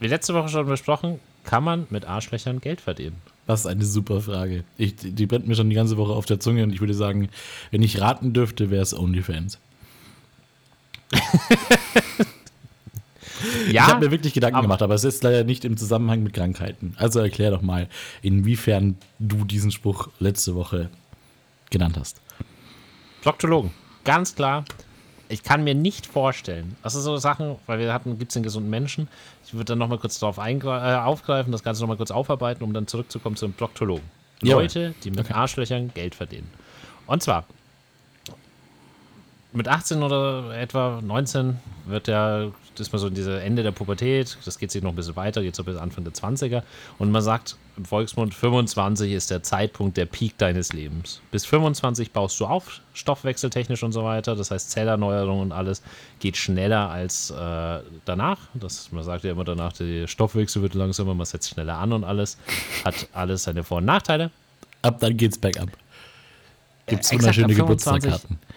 wie letzte Woche schon besprochen, kann man mit Arschlöchern Geld verdienen? Das ist eine super Frage. Ich, die brennt mir schon die ganze Woche auf der Zunge und ich würde sagen, wenn ich raten dürfte, wäre es OnlyFans. Ja, ich habe mir wirklich Gedanken aber- gemacht, aber es ist leider nicht im Zusammenhang mit Krankheiten. Also erklär doch mal, inwiefern du diesen Spruch letzte Woche genannt hast. Proktologen. Ganz klar. Ich kann mir nicht vorstellen, das sind so Sachen, weil wir hatten, gibt es den gesunden Menschen. Ich würde dann nochmal kurz darauf äh, aufgreifen, das Ganze nochmal kurz aufarbeiten, um dann zurückzukommen zu den Proktologen. Leute, die mit Okay. Arschlöchern Geld verdienen. Und zwar, mit 18 oder etwa 19 wird das ist mal so in diese Ende der Pubertät, das geht sich noch ein bisschen weiter, geht so bis Anfang der 20er. Und man sagt im Volksmund, 25 ist der Zeitpunkt, der Peak deines Lebens. Bis 25 baust du auf, stoffwechseltechnisch und so weiter. Das heißt, Zellerneuerung und alles geht schneller als äh, danach. Das, man sagt ja immer danach, der Stoffwechsel wird langsamer, man setzt schneller an und alles. Hat alles seine Vor- und Nachteile. Ab dann geht's bergab. Gibt's Äh, exakt, wunderschöne ab 25. Geburtstagkarten.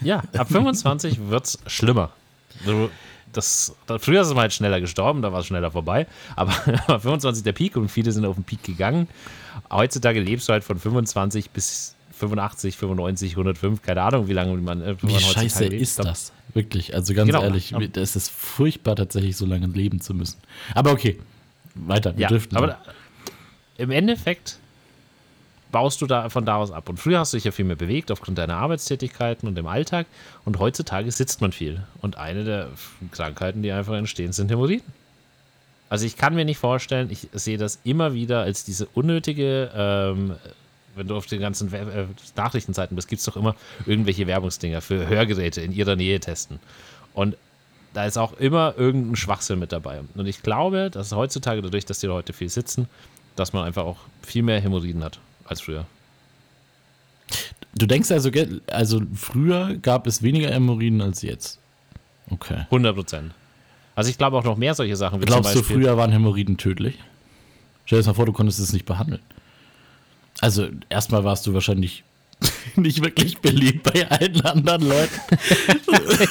Ja, ab 25 wird es schlimmer. Du, das, da, früher ist mal halt schneller gestorben, da war es schneller vorbei. Aber ab 25 der Peak und viele sind auf den Peak gegangen. Heutzutage lebst du halt von 25 bis 85, 95, 105, keine Ahnung, wie lange man, äh, Wie man scheiße ist das? Wirklich, also ganz Genau. ehrlich, Ja. es ist furchtbar tatsächlich so lange leben zu müssen. Aber okay, weiter, wir Ja, driften. aber da, im Endeffekt baust du da von da aus ab. Und früher hast du dich ja viel mehr bewegt aufgrund deiner Arbeitstätigkeiten und dem Alltag. Und heutzutage sitzt man viel. Und eine der Krankheiten, die einfach entstehen, sind Hämorrhoiden. Also ich kann mir nicht vorstellen, ich sehe das immer wieder als diese unnötige, ähm, wenn du auf den ganzen We äh, Nachrichtenseiten bist, gibt es doch immer irgendwelche Werbungsdinger für Hörgeräte in ihrer Nähe testen. Und da ist auch immer irgendein Schwachsinn mit dabei. Und ich glaube, dass heutzutage, dadurch, dass die Leute viel sitzen, dass man einfach auch viel mehr Hämorrhoiden hat als früher. du denkst also, also früher gab es weniger Hämorrhoiden als jetzt. Okay. 100 Prozent. Also ich glaube auch noch mehr solche Sachen. Glaubst du, früher waren Hämorrhoiden tödlich? Stell dir das mal vor, du konntest es nicht behandeln. Also, erstmal warst du wahrscheinlich nicht wirklich beliebt bei allen anderen Leuten.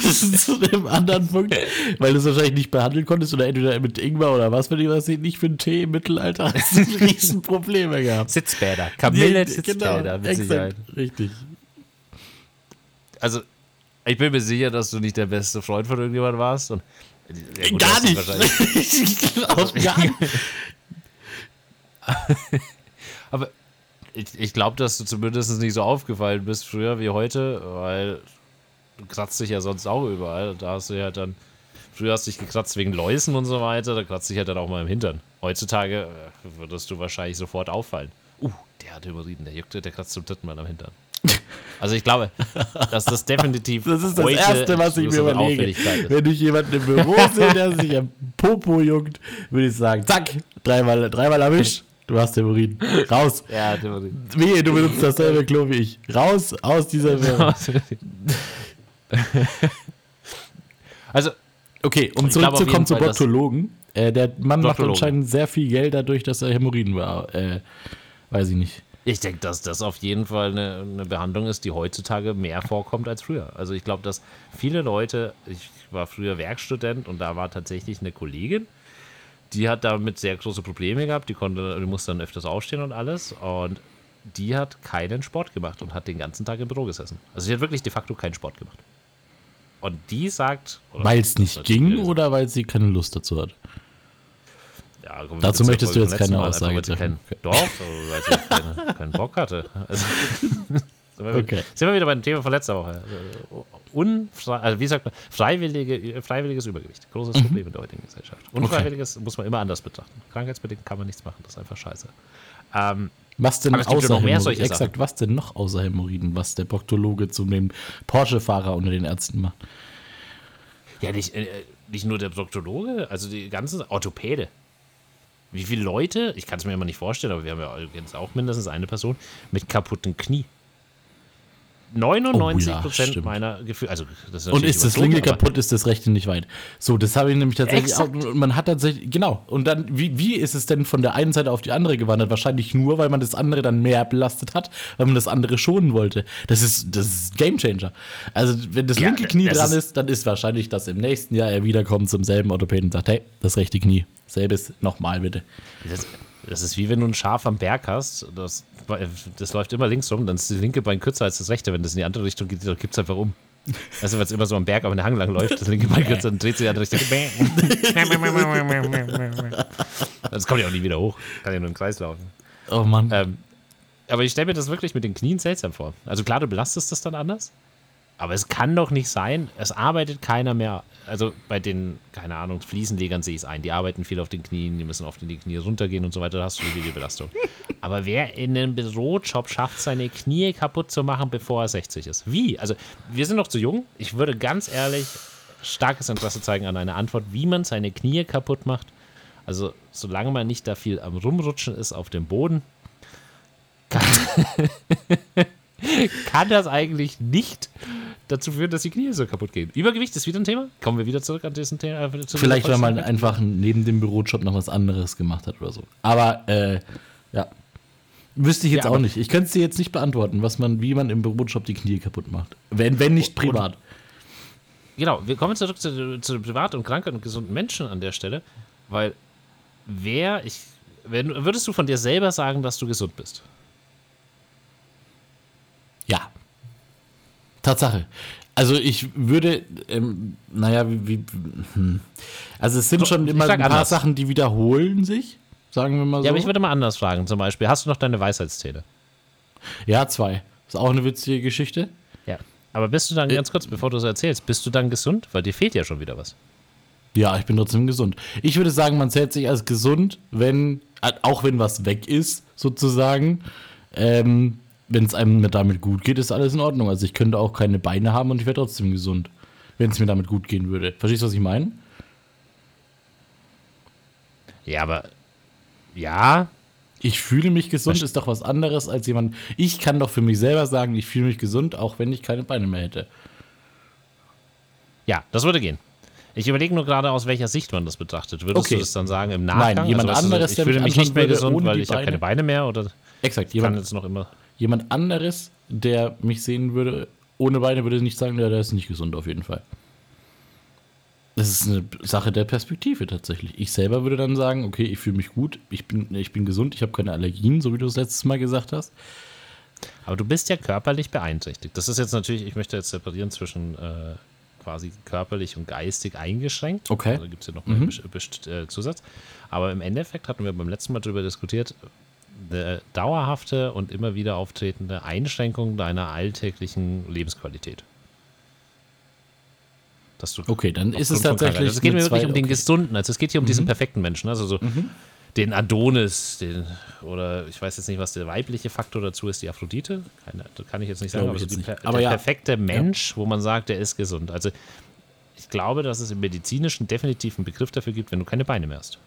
Zu dem anderen Punkt, weil du es wahrscheinlich nicht behandeln konntest oder entweder mit Ingwer oder was für die was nicht für einen Tee im Mittelalter hast du riesen Probleme gehabt. Sitzbäder. Kamille Sitzbäder, mit exakt, Sicherheit. Richtig. Also, ich bin mir sicher, dass du nicht der beste Freund von irgendjemand warst. Und, Ja, gut, Gar nicht. ich glaub, gar nicht. Aber ich, ich glaube, dass du zumindest nicht so aufgefallen bist früher wie heute, weil du kratzt dich ja sonst auch überall. Da hast du ja dann, früher hast du dich gekratzt wegen Läusen und so weiter, da kratzt dich ja dann auch mal im Hintern. Heutzutage äh, würdest du wahrscheinlich sofort auffallen. Uh, der hat Hämorrhoiden, der juckt, der kratzt zum dritten Mal am Hintern. Also ich glaube, dass das definitiv Das ist das Erste, was ich mir überlege. Wenn ich jemanden im Büro sehe, der sich am Popo juckt, würde ich sagen, zack, dreimal, dreimal erwischt, du hast Hämorrhoiden. Raus. Ja, Hämorrhoiden. Wehe, du benutzt dasselbe Klo wie ich. Raus aus dieser Welt. Also, Okay, um zurückzukommen zu Proktologen. Äh, der Mann macht anscheinend sehr viel Geld dadurch, dass er Hämorrhoiden war. Äh, weiß ich nicht. Ich denke, dass das auf jeden Fall eine, eine Behandlung ist, die heutzutage mehr vorkommt als früher. Also ich glaube, dass viele Leute, ich war früher Werkstudent und da war tatsächlich eine Kollegin, die hat damit sehr große Probleme gehabt, die konnte, die musste dann öfters aufstehen und alles und die hat keinen Sport gemacht und hat den ganzen Tag im Büro gesessen. Also sie hat wirklich de facto keinen Sport gemacht. Und die sagt... Weil es nicht ging oder weil sie keine Lust dazu hat? Ja, komm, Dazu möchtest du jetzt keine Mal, Aussage einfach, treffen. Kein, doch, weil sie keinen, keinen Bock hatte. Also, sind, wir, Okay. sind wir wieder beim Thema von letzter Woche. Also, Unfrei, also wie sagt man, freiwillige, freiwilliges Übergewicht. Großes Mhm. Problem in der heutigen Gesellschaft. Unfreiwilliges muss man immer anders betrachten. Krankheitsbedingt kann man nichts machen. Das ist einfach scheiße. Ähm, Was denn außer noch mehr solche Exakt, Sachen. was denn noch außer Hämorrhoiden, was der Proktologe zu dem Porsche-Fahrer unter den Ärzten macht? ja, nicht, äh, nicht nur der Proktologe, also die ganzen Orthopäde. Wie viele Leute, ich kann es mir immer nicht vorstellen, aber wir haben ja jetzt auch mindestens eine Person mit kaputten Knie. 99 Oh ja, Prozent meiner Gefühle, also ist Und ist das linke kaputt, ist das rechte nicht weit. So, das habe ich nämlich tatsächlich auch. Exakt. Und man hat tatsächlich, genau. Und dann, wie, wie ist es denn von der einen Seite auf die andere gewandert? Wahrscheinlich nur, weil man das andere dann mehr belastet hat, weil man das andere schonen wollte. Das ist, das ist Game Changer. Also, wenn das Ja, linke Knie das dran ist- ist, dann ist wahrscheinlich, dass im nächsten Jahr er wiederkommt zum selben Orthopäden und sagt, hey, das rechte Knie, selbes nochmal bitte. Das, das ist wie wenn du ein Schaf am Berg hast, das, das läuft immer links rum, dann ist das linke Bein kürzer als das rechte. Wenn das in die andere Richtung geht, dann kippt es einfach um. Also, wenn es immer so am Berg auf den Hang lang läuft, das linke Bein kürzer, dann dreht sich die andere Richtung. Das kommt ja auch nie wieder hoch. Kann ja nur im Kreis laufen. Oh Mann. Ähm, aber ich stelle mir das wirklich mit den Knien seltsam vor. Also klar, du belastest das dann anders. Aber es kann doch nicht sein, es arbeitet keiner mehr. Also bei den, keine Ahnung, Fliesenlegern sehe ich es ein. Die arbeiten viel auf den Knien, die müssen oft in die Knie runtergehen und so weiter. Da hast du die Belastung. Aber wer in einem Bürojob schafft, seine Knie kaputt zu machen, bevor er 60 ist? Wie? Also wir sind noch zu jung. Ich würde ganz ehrlich starkes Interesse zeigen an eine Antwort, wie man seine Knie kaputt macht. Also solange man nicht da viel am Rumrutschen ist auf dem Boden, kann, kann das eigentlich nicht dazu führen, dass die Knie so kaputt gehen. Übergewicht ist wieder ein Thema. Kommen wir wieder zurück an diesen Thema. Äh, Vielleicht, weil man einfach neben dem Bürojob noch was anderes gemacht hat oder so. Aber, äh, ja. Wüsste ich jetzt Ja, auch nicht. Ich könnte es dir jetzt nicht beantworten, was man, wie man im Bürojob die Knie kaputt macht. Wenn, wenn nicht privat. Genau, wir kommen zurück zu, zu privat und kranken und gesunden Menschen an der Stelle, weil wer, ich, wenn, würdest du von dir selber sagen, dass du gesund bist? Ja. Tatsache. Also ich würde, ähm, naja, wie, wie hm. also es sind Guck, schon immer ein paar anders. Sachen, die wiederholen sich, sagen wir mal so. Ja, aber ich würde mal anders fragen. Zum Beispiel, hast du noch deine Weisheitszähne? ja, zwei. Ist auch eine witzige Geschichte. Ja. Aber bist du dann, ganz kurz, bevor du es erzählst, bist du dann gesund? Weil dir fehlt ja schon wieder was. Ja, ich bin trotzdem gesund. Ich würde sagen, man zählt sich als gesund, wenn, äh, auch wenn was weg ist, sozusagen. Ähm, wenn es einem mit damit gut geht, ist alles in Ordnung. Also ich könnte auch keine Beine haben und ich wäre trotzdem gesund, wenn es mir damit gut gehen würde. Verstehst du, was ich meine? Ja, aber ja, Ich fühle mich gesund, ist doch was anderes als jemand. Ich kann doch für mich selber sagen, ich fühle mich gesund, auch wenn ich keine Beine mehr hätte. ja, das würde gehen. Ich überlege nur gerade, aus welcher Sicht man das betrachtet. Würdest Okay. du das dann sagen im Nachgang? jemand weißt du, anderes, ich der fühle mich nicht mehr gesund, weil ich habe keine Beine mehr oder Exakt. kann Jemand, jetzt noch immer. Jemand anderes, der mich sehen würde, ohne Beine, würde nicht sagen, ja, der ist nicht gesund auf jeden Fall. Das ist eine Sache der Perspektive tatsächlich. Ich selber würde dann sagen, okay, ich fühle mich gut, ich bin, ich bin gesund, ich habe keine Allergien, so wie du es letztes Mal gesagt hast. Aber du bist ja körperlich beeinträchtigt. Das ist jetzt natürlich, ich möchte jetzt separieren zwischen äh, quasi körperlich und geistig eingeschränkt. Okay. Da gibt es ja noch einen Best- äh, Zusatz. Aber im Endeffekt hatten wir beim letzten Mal darüber diskutiert, dauerhafte und immer wieder auftretende Einschränkung deiner alltäglichen Lebensqualität. Dass du Okay, dann ist es tatsächlich. Also es geht mir eine wirklich um zwei- den okay. Mhm. gesunden, also es geht hier um diesen perfekten Menschen, also so den Adonis, den, oder ich weiß jetzt nicht, was der weibliche Faktor dazu ist, die Aphrodite, keine, kann ich jetzt nicht sagen, aber, ich so die, nicht. Aber der ja. perfekte Mensch, wo man sagt, der ist gesund. Also ich glaube, dass es im medizinischen definitiv einen Begriff dafür gibt, wenn du keine Beine mehr hast.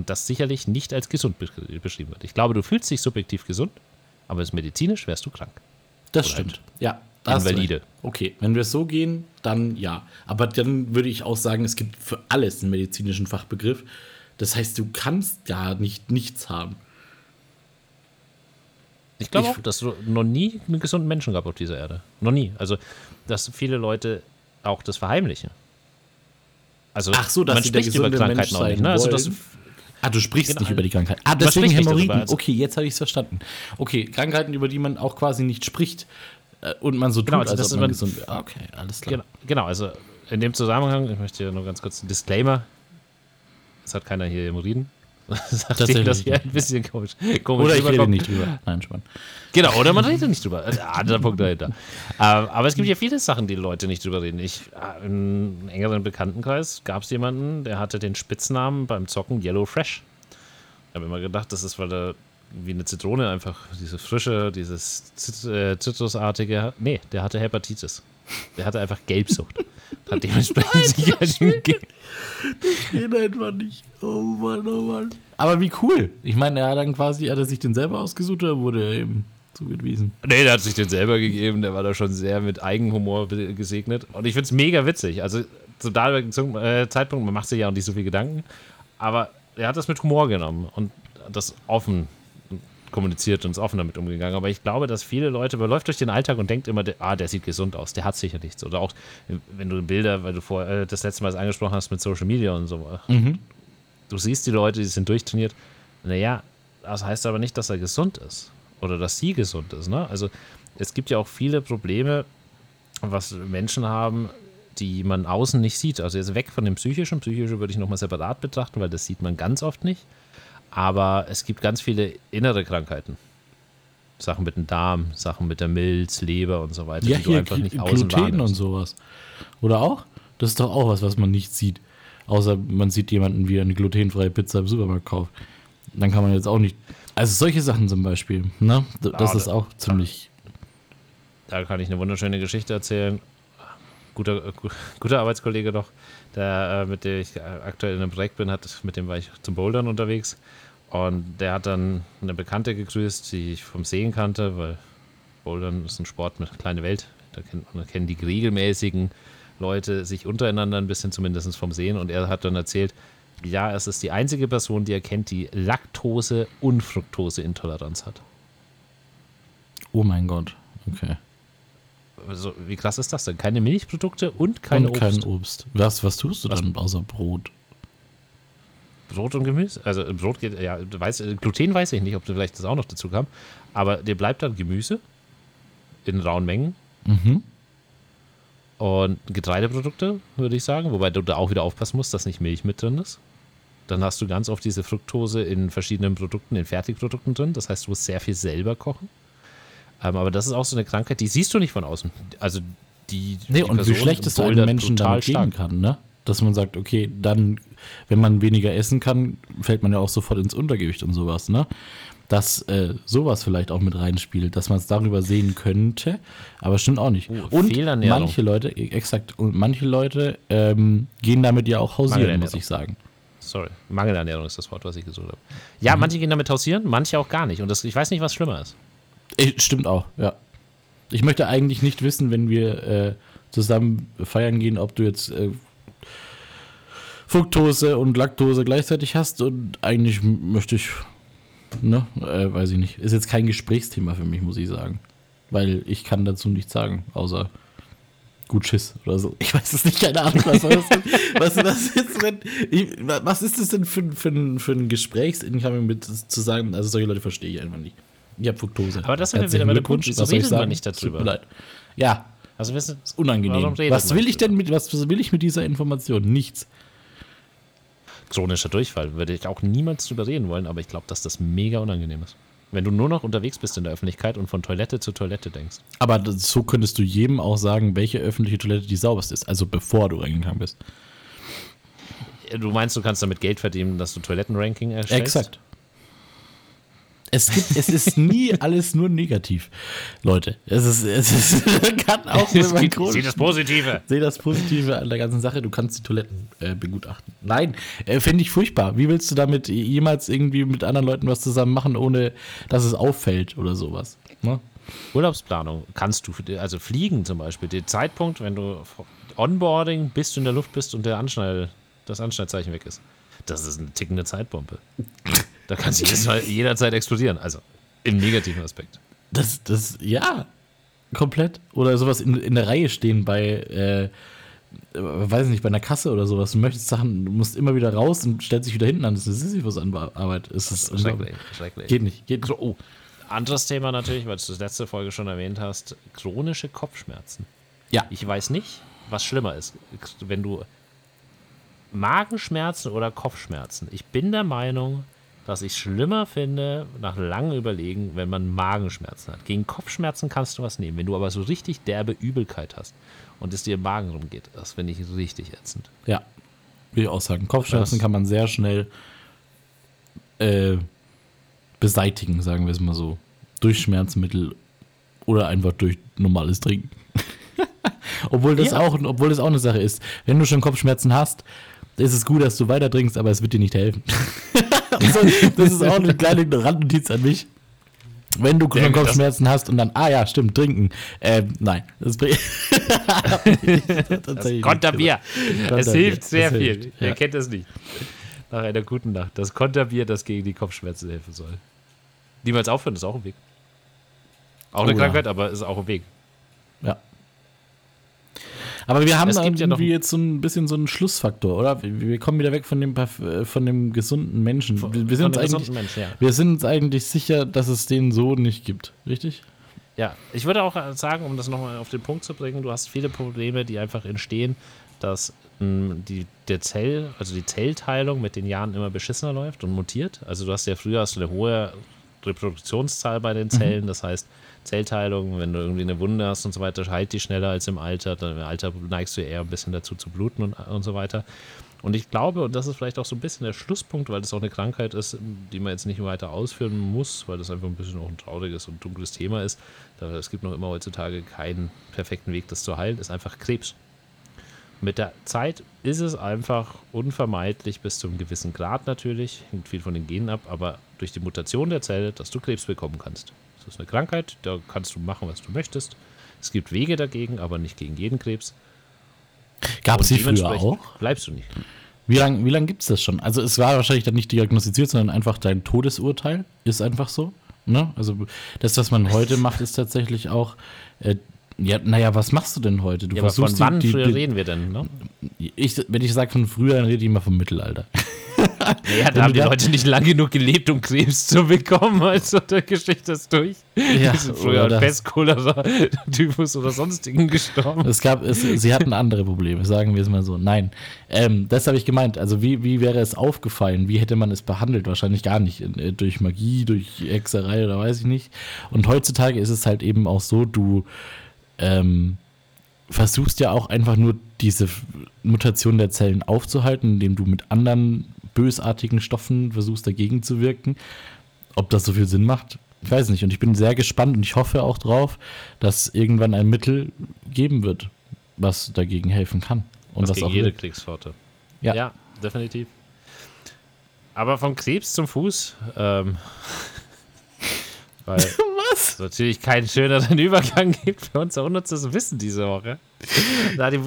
Und das sicherlich nicht als gesund besch- beschrieben wird. Ich glaube, du fühlst dich subjektiv gesund, aber es medizinisch wärst du krank. Das Oder stimmt. halt Ja. da hast du Invalide. Okay, wenn wir es so gehen, dann ja. Aber dann würde ich auch sagen, es gibt für alles einen medizinischen Fachbegriff. Das heißt, du kannst ja nicht nichts haben. Ich glaube auch, dass du noch nie einen gesunden Menschen gab auf dieser Erde. Noch nie. Also, dass viele Leute auch das verheimlichen. Also, Ach so, dass man spricht über Krankheiten auch nicht. Ne? Also, wollen. Ah, du sprichst Genau. nicht über die Krankheit. Ah, deswegen Hämorrhoiden. also- okay, jetzt habe ich es verstanden. Okay, Krankheiten, über die man auch quasi nicht spricht äh, und man so tut, Genau, also als das ob man gesund wäre. Okay, alles klar. genau, genau, also in dem Zusammenhang, ich möchte hier nur ganz kurz einen Disclaimer. Es hat keiner hier Hämorrhoiden. Sagt Tatsächlich ihm, das hier nicht. ein bisschen komisch, komisch Oder ich rede nicht drüber. Nein, Spann. Genau, oder man redet nicht drüber. Also, Anderer Punkt dahinter. Ähm, aber es gibt ja viele Sachen, die Leute nicht drüber reden. Ich, äh, Im engeren Bekanntenkreis gab es jemanden, der hatte den Spitznamen beim Zocken Yellow Fresh. Ich habe immer gedacht, das ist, weil er wie eine Zitrone einfach diese frische, dieses äh, Zitrusartige. Nee, der hatte Hepatitis. Der hatte einfach Gelbsucht. Hat dementsprechend sich halt ge- Geht einfach nicht. Oh Mann, oh Mann. Aber wie cool. Ich meine, er hat dann quasi, hat er sich den selber ausgesucht oder wurde er eben zugewiesen. Nee, der hat sich den selber gegeben. Der war da schon sehr mit Eigenhumor gesegnet. Und ich finde es mega witzig. Also zum damaligen Zum- äh, Zeitpunkt, man macht sich ja auch nicht so viel Gedanken. Aber er hat das mit Humor genommen und das offen kommuniziert und ist offen damit umgegangen. Aber ich glaube, dass viele Leute, man läuft durch den Alltag und denkt immer, ah, der sieht gesund aus, der hat sicher nichts. Oder auch, wenn du Bilder, weil du vor äh, das letzte Mal es angesprochen hast mit Social Media und so. Du siehst die Leute, die sind durchtrainiert. Naja, das heißt aber nicht, dass er gesund ist. Oder dass sie gesund ist. Ne? Also es gibt ja auch viele Probleme, was Menschen haben, die man außen nicht sieht. Also jetzt weg von dem Psychischen. Psychische würde ich nochmal separat betrachten, weil das sieht man ganz oft nicht. Aber es gibt ganz viele innere Krankheiten. Sachen mit dem Darm, Sachen mit der Milz, Leber und so weiter, Ja, die du einfach nicht außen Gluten und wahrnimmst. sowas. Oder auch? Das ist doch auch was, was man nicht sieht. Außer man sieht jemanden, wie er eine glutenfreie Pizza im Supermarkt kauft. Dann kann man jetzt auch nicht. Also solche Sachen zum Beispiel, ne? Das ist auch ziemlich. Da kann ich eine wunderschöne Geschichte erzählen. Guter, äh, gu- guter Arbeitskollege doch, der, äh, mit dem ich äh, aktuell in einem Projekt bin, hat, mit dem war ich zum Bouldern unterwegs. Und der hat dann eine Bekannte gegrüßt, die ich vom Sehen kannte, weil Bouldern ist ein Sport mit kleine Welt. Da kennen, da kennen die regelmäßigen Leute sich untereinander ein bisschen zumindest vom Sehen. Und er hat dann erzählt, ja, es ist die einzige Person, die er kennt, die Laktose- und Fructoseintoleranz hat. Oh mein Gott. Okay. Also, wie krass ist das denn? Keine Milchprodukte und kein und Obst. kein Obst. Was, was tust du Was- dann außer Brot? Brot und Gemüse. Also Brot geht, ja, äh, Gluten weiß ich nicht, ob du vielleicht das auch noch dazu kam. Aber dir bleibt dann Gemüse in rauen Mengen Mhm. und Getreideprodukte, würde ich sagen. Wobei du da auch wieder aufpassen musst, dass nicht Milch mit drin ist. Dann hast du ganz oft diese Fructose in verschiedenen Produkten, in Fertigprodukten drin. Das heißt, du musst sehr viel selber kochen. Ähm, aber das ist auch so eine Krankheit, die siehst du nicht von außen. Also die. Nee, die und wie Person schlecht es einem Menschen total stark. kann, ne? Dass man sagt, okay, dann, wenn man weniger essen kann, fällt man ja auch sofort ins Untergewicht und sowas, ne? Dass äh, sowas vielleicht auch mit reinspielt, dass man es darüber sehen könnte, aber stimmt auch nicht. Oh, und manche Leute, e- exakt, und manche Leute ähm, gehen damit ja auch hausieren, muss ich sagen. Sorry, Mangelernährung ist das Wort, was ich gesucht habe. Ja, Mhm. manche gehen damit hausieren, manche auch gar nicht. Und das, ich weiß nicht, was schlimmer ist. Stimmt auch, ja. Ich möchte eigentlich nicht wissen, wenn wir äh, zusammen feiern gehen, ob du jetzt äh, Fructose und Laktose gleichzeitig hast und eigentlich möchte ich, ne, äh, weiß ich nicht. Ist jetzt kein Gesprächsthema für mich, muss ich sagen. Weil ich kann dazu nichts sagen, außer gut Schiss oder so. Ich weiß es nicht, keine Ahnung, was, was, was, was, ist, wenn, ich, was ist das denn für, für, ein- für ein Gesprächsincoming mit zu sagen, also solche Leute verstehe ich einfach nicht. Ich habe Fructose. Aber das sind wir wieder bei dem. Punkt, wieso man sagen? nicht tut darüber? mir leid. Ja, Also, wir sind, ist unangenehm. Was will ich denn mit, was will ich mit dieser Information? Nichts. chronischer Durchfall würde ich auch niemals drüber reden wollen, aber ich glaube, dass das mega unangenehm ist. Wenn du nur noch unterwegs bist in der Öffentlichkeit und von Toilette zu Toilette denkst. Aber so könntest du jedem auch sagen, welche öffentliche Toilette die sauberste ist. Also bevor du reingegangen bist. Du meinst, du kannst damit Geld verdienen, dass du Toilettenranking erstellst? Exakt. Es, gibt, es ist nie alles nur negativ, Leute. Es ist, es ist kann auch Es gibt, sieh das Positive. Sehe das Positive an der ganzen Sache. Du kannst die Toiletten äh, begutachten. Nein, äh, fände ich furchtbar. Wie willst du damit jemals irgendwie mit anderen Leuten was zusammen machen, ohne dass es auffällt oder sowas? Ne? Urlaubsplanung kannst du, also fliegen zum Beispiel, den Zeitpunkt, wenn du Onboarding bis du in der Luft bist und der Anschnall, das Anschnallzeichen weg ist. Das ist eine tickende Zeitbombe. Da kann sie jedes Mal, jederzeit explodieren. Also im negativen Aspekt. Das, das, ja, komplett. Oder sowas in, in der Reihe stehen bei, äh, weiß nicht, bei einer Kasse oder sowas. Du möchtest Sachen, du musst immer wieder raus und stellst dich wieder hinten an. Das ist Sisyphus an Arbeit. Es ist. Schrecklich, schrecklich. Geht nicht, geht nicht. Oh, anderes Thema natürlich, weil du das letzte Folge schon erwähnt hast: chronische Kopfschmerzen. Ja. Ich weiß nicht, was schlimmer ist. Wenn du Magenschmerzen oder Kopfschmerzen. Ich bin der Meinung, dass ich schlimmer finde, nach langem Überlegen, wenn man Magenschmerzen hat. Gegen Kopfschmerzen kannst du was nehmen. Wenn du aber so richtig derbe Übelkeit hast und es dir im Magen rumgeht, das finde ich richtig ätzend. Ja, will ich auch sagen. Kopfschmerzen Das- kann man sehr schnell äh, beseitigen, sagen wir es mal so. Durch Schmerzmittel oder einfach durch normales Trinken. obwohl, das Ja. auch, obwohl das auch eine Sache ist. Wenn du schon Kopfschmerzen hast, ist es gut, dass du weiter trinkst, aber es wird dir nicht helfen. also, das ist auch eine kleine Randnotiz an mich. Wenn du Ja, Kopfschmerzen hast und dann, ah ja, stimmt, trinken. Ähm, nein, das bringt. Das Konterbier. Es hilft sehr viel. hilft, ja. kennt das nicht? Nach einer guten Nacht. Das Konterbier, das gegen die Kopfschmerzen helfen soll. Niemals aufhören, ist auch ein Weg. Auch eine Oh ja. Krankheit, aber ist auch ein Weg. Aber wir haben gibt ja irgendwie noch- jetzt so ein bisschen so einen Schlussfaktor, oder? Wir kommen wieder weg von dem, äh, von dem gesunden Menschen. wir, sind uns eigentlich, Menschen, ja. wir sind uns eigentlich sicher, dass es den so nicht gibt. Richtig? Ja, ich würde auch sagen, um das nochmal auf den Punkt zu bringen, du hast viele Probleme, die einfach entstehen, dass mh, die, der Zell, also die Zellteilung mit den Jahren immer beschissener läuft und mutiert. Also du hast ja früher hast du eine hohe Reproduktionszahl bei den Zellen, das heißt Zellteilung, wenn du irgendwie eine Wunde hast und so weiter, heilt die schneller als im Alter. Dann im Alter neigst du eher ein bisschen dazu zu bluten und, und so weiter. Und ich glaube, und das ist vielleicht auch so ein bisschen der Schlusspunkt, weil das auch eine Krankheit ist, die man jetzt nicht weiter ausführen muss, weil das einfach ein bisschen auch ein trauriges und dunkles Thema ist. Es gibt noch immer heutzutage keinen perfekten Weg, das zu heilen, ist einfach Krebs. Mit der Zeit ist es einfach unvermeidlich bis zu einem gewissen Grad natürlich, hängt viel von den Genen ab, aber durch die Mutation der Zelle, dass du Krebs bekommen kannst. Das ist eine Krankheit, da kannst du machen, was du möchtest. Es gibt Wege dagegen, aber nicht gegen jeden Krebs. Gab es sie früher auch? Bleibst du nicht. Wie lange wie lang gibt es das schon? Also es war wahrscheinlich dann nicht diagnostiziert, sondern einfach dein Todesurteil. Ist einfach so. Ne? Also das, was man heute macht, ist tatsächlich auch, äh, ja, naja, was machst du denn heute? Du Ja, aber von wann die, früher die, reden wir denn? Ne? ich, wenn ich sage von früher, dann rede ich immer vom Mittelalter. Naja, da haben die da- Leute nicht lang genug gelebt, um Krebs zu bekommen. Also der Geschichte ist durch. Ja, die sind früher an das- Pest, Cholera, Typhus oder sonstigen gestorben. Es gab, es, sie hatten andere Probleme, sagen wir es mal so. Nein, ähm, das habe ich gemeint. Also wie, wie wäre es aufgefallen? Wie hätte man es behandelt? Wahrscheinlich gar nicht. Äh, Durch Magie, durch Hexerei oder weiß ich nicht. Und heutzutage ist es halt eben auch so, du ähm, versuchst ja auch einfach nur diese Mutation der Zellen aufzuhalten, indem du mit anderen bösartigen Stoffen versuchst dagegen zu wirken. Ob das so viel Sinn macht, ich weiß nicht. Und ich bin sehr gespannt und ich hoffe auch drauf, dass irgendwann ein Mittel geben wird, was dagegen helfen kann. Und was gegen auch jede wirkt. Kriegssorte. Ja. ja, definitiv. Aber vom Krebs zum Fuß, ähm, weil Was? es natürlich keinen schöneren Übergang gibt für unser unnützes Wissen diese Woche. Da, die,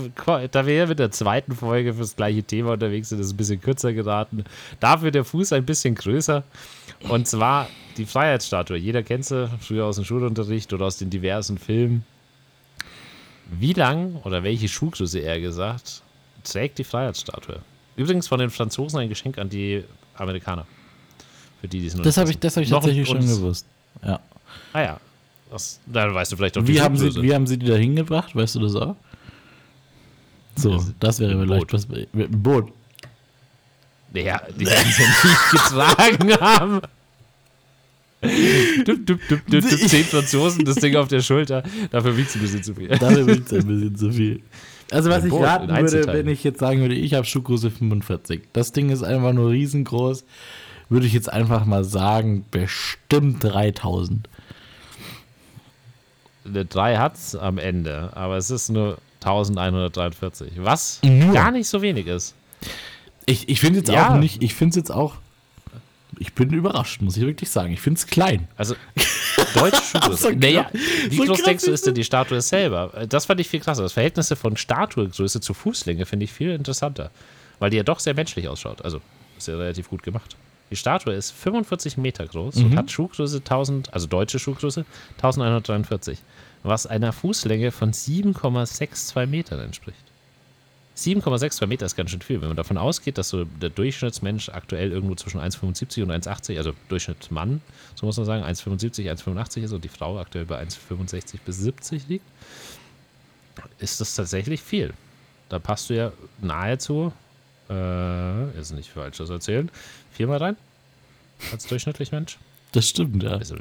da wir hier mit der zweiten Folge fürs gleiche Thema unterwegs sind, ist es ein bisschen kürzer geraten. Dafür der Fuß ein bisschen größer. Und zwar die Freiheitsstatue. Jeder kennt sie, früher aus dem Schulunterricht oder aus den diversen Filmen. Wie lang oder welche Schuhgröße eher gesagt trägt die Freiheitsstatue? Übrigens von den Franzosen ein Geschenk an die Amerikaner. Für die, die es noch Das nicht habe ich, das hab ich tatsächlich schon gewusst. Ja. Ah ja. Das, dann weißt du vielleicht auch Wie haben, sie, Schuhgröße. wie haben sie die da hingebracht? Weißt du das auch? So, Ja, das wäre vielleicht Boot. was. Mit Boot. Naja, die werden sie nicht getragen haben. Dup, dup, dup, dup, dup, zehn Franzosen, das Ding auf der Schulter. Dafür wiegt es ein bisschen zu viel. Dafür wiegt es ein bisschen zu viel. Also was Ein ich Boot raten würde, wenn ich jetzt sagen würde, ich habe Schuhgröße 45. Das Ding ist einfach nur riesengroß. Würde ich jetzt einfach mal sagen, bestimmt 3000. Eine 3 hat es am Ende, aber es ist nur 1143. Was Nur? gar nicht so wenig ist. Ich, ich finde jetzt Ja. auch nicht, ich finde es jetzt auch, ich bin überrascht, muss ich wirklich sagen. Ich finde es klein. Also, deutsche Schuhgröße. So naja, wie So groß denkst du, ist ist denn die Statue selber? Das fand ich viel krasser. Das Verhältnis von Statuegröße zu Fußlänge finde ich viel interessanter. Weil die ja doch sehr menschlich ausschaut. Also, ist ja relativ gut gemacht. Die Statue ist 45 Meter groß Mhm. und hat Schuhgröße 1000, also deutsche Schuhgröße 1143, was einer Fußlänge von 7,62 Metern entspricht. 7,62 Meter ist ganz schön viel. Wenn man davon ausgeht, dass so der Durchschnittsmensch aktuell irgendwo zwischen 1,75 und 1,80, also Durchschnittsmann, so muss man sagen, 1,75, 1,85 ist und die Frau aktuell bei 1,65 bis 70 liegt, ist das tatsächlich viel. Da passt du ja nahezu, äh, ist nicht falsches erzählen, viermal rein als durchschnittlich Mensch. Das stimmt, ja. Also,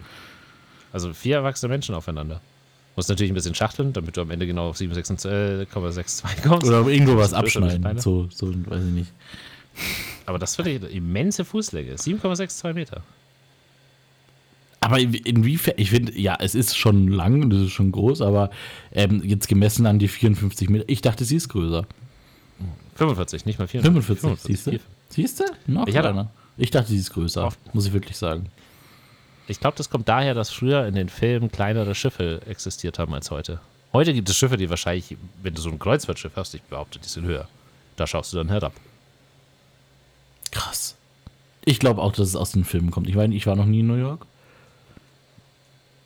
also vier erwachsene Menschen aufeinander. Muss natürlich ein bisschen schachteln, damit du am Ende genau auf 7,62 kommst. Oder irgendwo was Das abschneiden. So, so, weiß ich nicht. Aber das finde ich eine immense Fußlänge. 7,62 Meter. Aber in- inwiefern, ich finde, ja, es ist schon lang, das ist schon groß, aber ähm, jetzt gemessen an die 54 Meter, ich dachte, sie ist größer. 45, nicht mal 44. 45, siehst du? 4. Siehst du? Noch Ich hatte- kleiner. Ich dachte, sie ist größer, Oft. muss ich wirklich sagen. Ich glaube, das kommt daher, dass früher in den Filmen kleinere Schiffe existiert haben als heute. Heute gibt es Schiffe, die wahrscheinlich, wenn du so ein Kreuzfahrtschiff hast, ich behaupte, die sind höher. Da schaust du dann herab. Krass. Ich glaube auch, dass es aus den Filmen kommt. Ich meine, ich war noch nie in New York.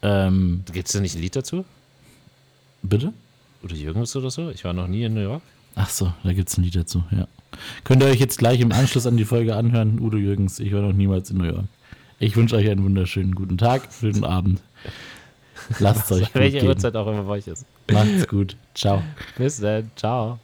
Ähm, Gibt es da nicht ein Lied dazu? bitte? Oder Jürgens oder so? Ich war noch nie in New York. Ach so, da gibt es ein Lied dazu, ja. Könnt ihr euch jetzt gleich im Anschluss an die Folge anhören. Udo Jürgens, ich war noch niemals in New York. Ich wünsche euch einen wunderschönen guten Tag, schönen Abend. Lasst es euch gut Welche gehen. Uhrzeit auch immer bei euch ist. Macht's gut. Ciao. Bis dann. Ciao.